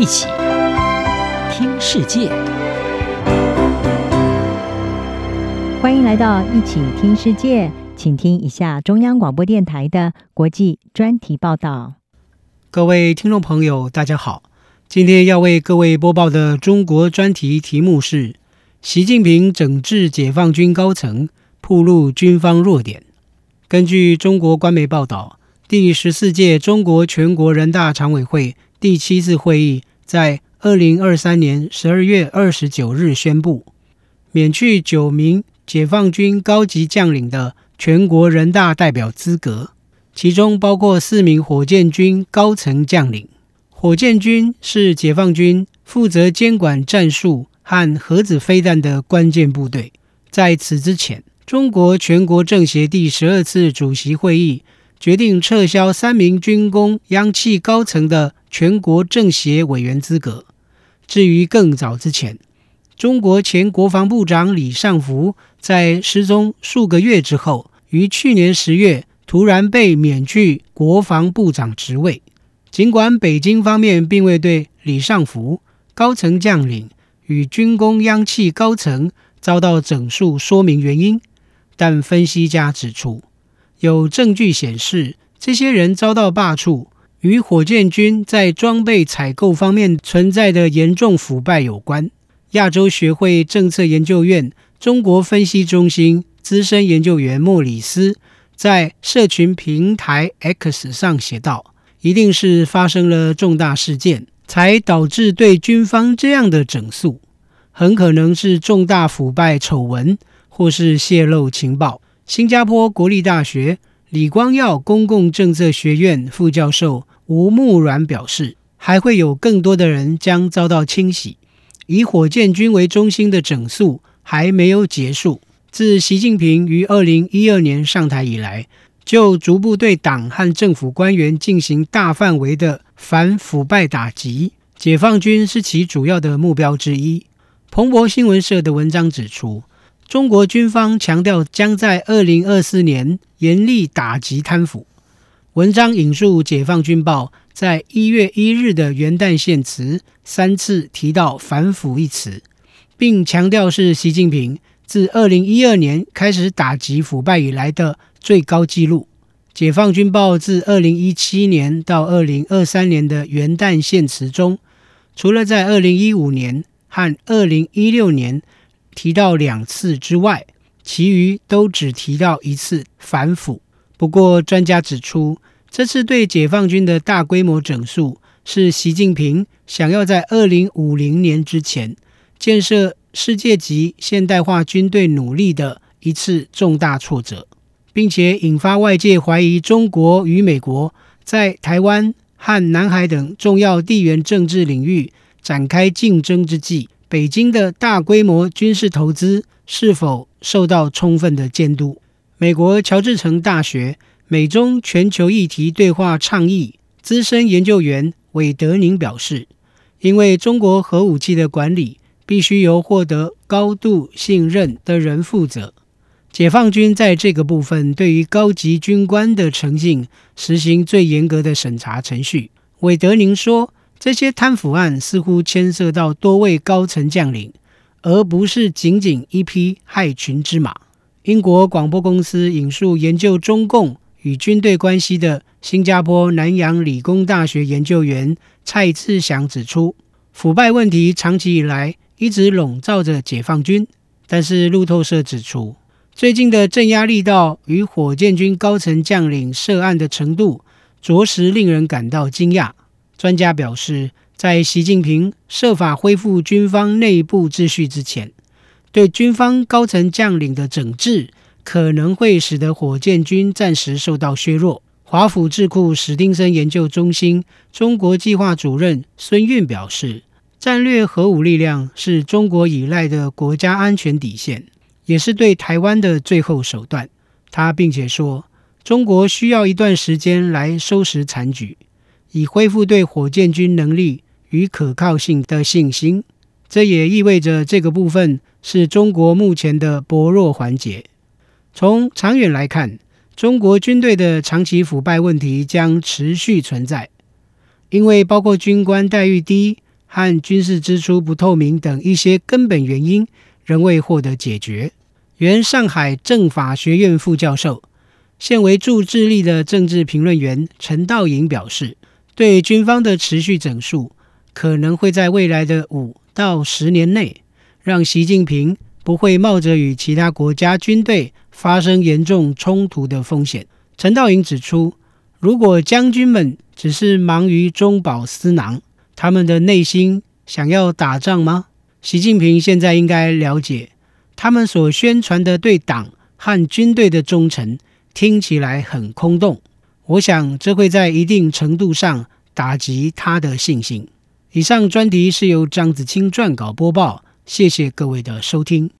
一起听世界，欢迎来到一起听世界，请听一下中央广播电台的国际专题报道。各位听众朋友，大家好，今天要为各位播报的中国专题题目是：习近平整治解放军高层，暴露军方弱点。根据中国官媒报道，第十四届中国全国人大常委会第七次会议在二零二三年十二月二十九日宣布，免去九名解放军高级将领的全国人大代表资格，其中包括四名火箭军高层将领。火箭军是解放军负责监管战术和核子飞弹的关键部队。在此之前，中国全国政协第十二次主席会议决定撤销三名军工央企高层的全国政协委员资格。至于更早之前，中国前国防部长李尚福在失踪数个月之后，于去年十月突然被免去国防部长职位。尽管北京方面并未对李尚福、高层将领与军工央企高层遭到整肃说明原因。但分析家指出，有证据显示，这些人遭到罢黜与火箭军在装备采购方面存在的严重腐败有关。亚洲学会政策研究院中国分析中心资深研究员莫里斯在社群平台 X 上写道：“一定是发生了重大事件，才导致对军方这样的整肃，很可能是重大腐败丑闻。”或是泄露情报。新加坡国立大学李光耀公共政策学院副教授吴木阮表示，还会有更多的人将遭到清洗。以火箭军为中心的整肃还没有结束。自习近平于二零一二年上台以来，就逐步对党和政府官员进行大范围的反腐败打击，解放军是其主要的目标之一。彭博新闻社的文章指出。中国军方强调将在二零二四年严厉打击贪腐。文章引述《解放军报》在一月一日的元旦献词，三次提到“反腐”一词，并强调是习近平自二零一二年开始打击腐败以来的最高纪录。《解放军报》自二零一七年到二零二三年的元旦献词中，除了在二零一五年和二零一六年，提到两次之外，其余都只提到一次反腐。不过，专家指出，这次对解放军的大规模整肃，是习近平想要在二零五零年之前建设世界级现代化军队努力的一次重大挫折，并且引发外界怀疑中国与美国在台湾和南海等重要地缘政治领域展开竞争之际。北京的大规模军事投资是否受到充分的监督？美国乔治城大学美中全球议题对话倡议资深研究员韦德宁表示，因为中国核武器的管理必须由获得高度信任的人负责，解放军在这个部分对于高级军官的诚信实行最严格的审查程序。韦德宁说。这些贪腐案似乎牵涉到多位高层将领，而不是仅仅一匹害群之马。英国广播公司引述研究中共与军队关系的新加坡南洋理工大学研究员蔡志祥指出，腐败问题长期以来一直笼罩着解放军。但是路透社指出，最近的镇压力道与火箭军高层将领涉案的程度，着实令人感到惊讶。专家表示，在习近平设法恢复军方内部秩序之前，对军方高层将领的整治可能会使得火箭军暂时受到削弱。华府智库史丁森研究中心中国计划主任孙运表示，战略核武力量是中国依赖的国家安全底线，也是对台湾的最后手段。他并且说，中国需要一段时间来收拾残局。以恢复对火箭军能力与可靠性的信心，这也意味着这个部分是中国目前的薄弱环节。从长远来看，中国军队的长期腐败问题将持续存在，因为包括军官待遇低和军事支出不透明等一些根本原因仍未获得解决。原上海政法学院副教授、现为驻智利的政治评论员陈道颖表示，对军方的持续整肃，可能会在未来的五到十年内，让习近平不会冒着与其他国家军队发生严重冲突的风险。陈道颖指出，如果将军们只是忙于中饱私囊，他们的内心想要打仗吗？习近平现在应该了解，他们所宣传的对党和军队的忠诚，听起来很空洞。我想，这会在一定程度上打击他的信心。以上专题是由张子清撰稿播报，谢谢各位的收听。